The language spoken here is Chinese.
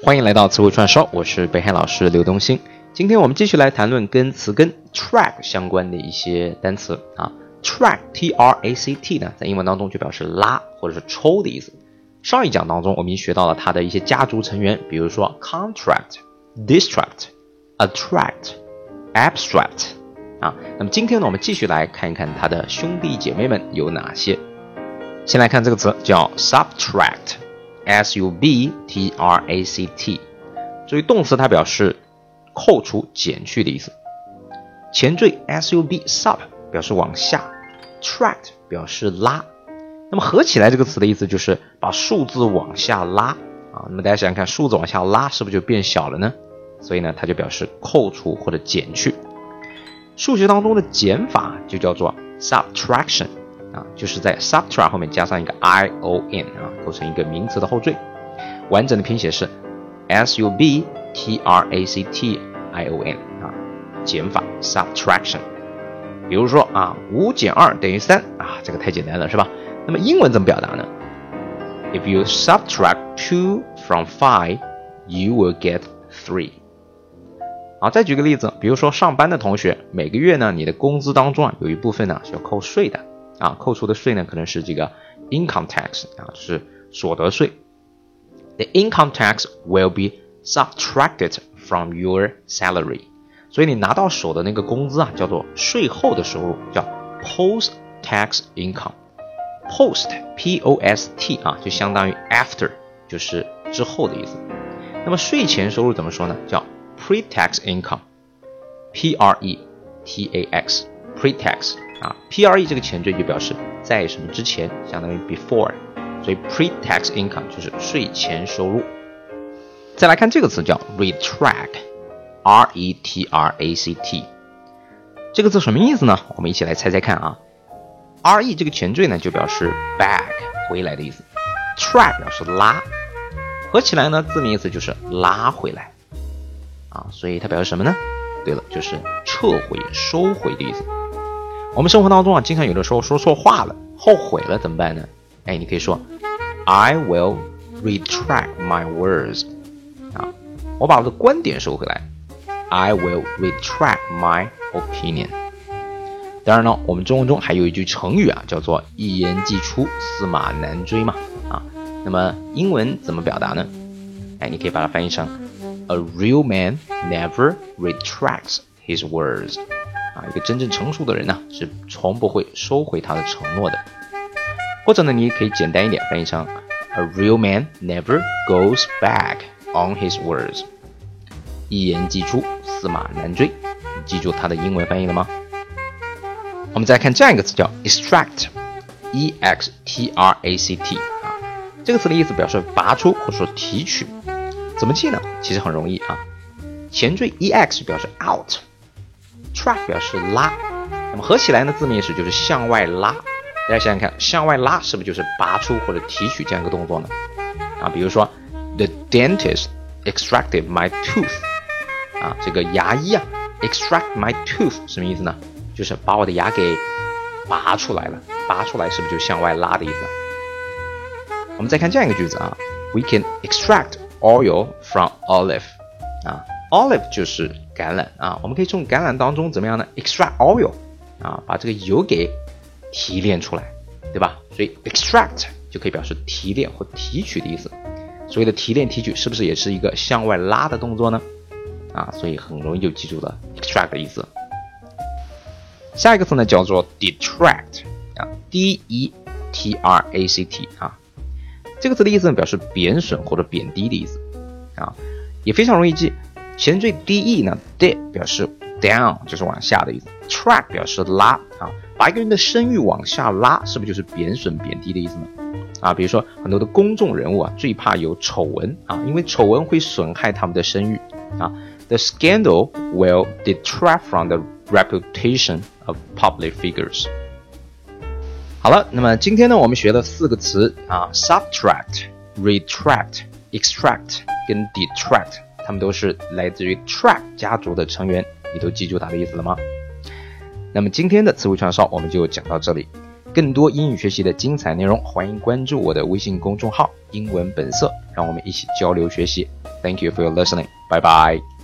欢迎来到词汇串烧，我是北海老师刘东兴。今天我们继续来谈论跟词根 track 相关的一些单词啊。track t r a c t 呢，在英文当中就表示拉或者是抽的意思。上一讲当中我们已经学到了它的一些家族成员，比如说 contract、distract、attract、abstract 啊。那么今天呢，我们继续来看一看它的兄弟姐妹们有哪些。先来看这个词叫 subtract。S u b t r a c t，作为动词，它表示扣除、减去的意思。前缀 s u b sub 表示往下，tract 表示拉。那么合起来这个词的意思就是把数字往下拉啊。那么大家想想看，数字往下拉是不是就变小了呢？所以呢，它就表示扣除或者减去。数学当中的减法就叫做 subtraction。啊，就是在 subtract 后面加上一个 i o n 啊，构成一个名词的后缀。完整的拼写是 s u b t r a c t i o n 啊，减法 subtraction。比如说啊，五减二等于三啊，这个太简单了是吧？那么英文怎么表达呢？If you subtract two from five, you will get three。好，再举个例子，比如说上班的同学，每个月呢，你的工资当中啊，有一部分呢是要扣税的。啊，扣除的税呢，可能是这个 income tax 啊，就是所得税。The income tax will be subtracted from your salary。所以你拿到手的那个工资啊，叫做税后的收入，叫 post tax income。post p o s t 啊，就相当于 after，就是之后的意思。那么税前收入怎么说呢？叫 pre tax income。p r e t a x pre tax。啊，pre 这个前缀就表示在什么之前，相当于 before，所以 pre-tax income 就是税前收入。再来看这个词叫 retract，r e t r a c t，这个字什么意思呢？我们一起来猜猜看啊。re 这个前缀呢就表示 back 回来的意思，track 表示拉，合起来呢字面意思就是拉回来啊，所以它表示什么呢？对了，就是撤回、收回的意思。我们生活当中啊，经常有的时候说错话了，后悔了怎么办呢？哎，你可以说，I will retract my words。啊，我把我的观点收回来，I will retract my opinion。当然了，我们中文中还有一句成语啊，叫做一言既出，驷马难追嘛。啊，那么英文怎么表达呢？哎，你可以把它翻译成，A real man never retracts his words。啊，一个真正成熟的人呢，是从不会收回他的承诺的。或者呢，你也可以简单一点翻译成：A real man never goes back on his words。一言既出，驷马难追。你记住它的英文翻译了吗？我们再看这样一个词叫 extract，e x t r a c t 啊，这个词的意思表示拔出或者说提取。怎么记呢？其实很容易啊，前缀 e x 表示 out。表示拉，那么合起来呢，字面意思就是向外拉。大家想想看，向外拉是不是就是拔出或者提取这样一个动作呢？啊，比如说，the dentist extracted my tooth。啊，这个牙医啊，extract my tooth 什么意思呢？就是把我的牙给拔出来了。拔出来是不是就向外拉的意思？我们再看这样一个句子啊，we can extract oil from olive。啊，olive 就是橄榄啊，我们可以从橄榄当中怎么样呢？extract oil 啊，把这个油给提炼出来，对吧？所以 extract 就可以表示提炼或提取的意思。所谓的提炼提取是不是也是一个向外拉的动作呢？啊，所以很容易就记住了 extract 的意思。下一个词呢叫做 detract 啊，d e t r a c t 啊，这个词的意思呢表示贬损或者贬低的意思啊。也非常容易记，前缀 d e 呢，d 表示 down 就是往下的意思，track 表示拉啊，把一个人的声誉往下拉，是不是就是贬损、贬低的意思呢？啊，比如说很多的公众人物啊，最怕有丑闻啊，因为丑闻会损害他们的声誉啊。The scandal will detract from the reputation of public figures。好了，那么今天呢，我们学了四个词啊，subtract、retract、extract。跟 detract，他们都是来自于 track 家族的成员，你都记住它的意思了吗？那么今天的词汇串烧我们就讲到这里，更多英语学习的精彩内容，欢迎关注我的微信公众号“英文本色”，让我们一起交流学习。Thank you for your listening. Bye bye.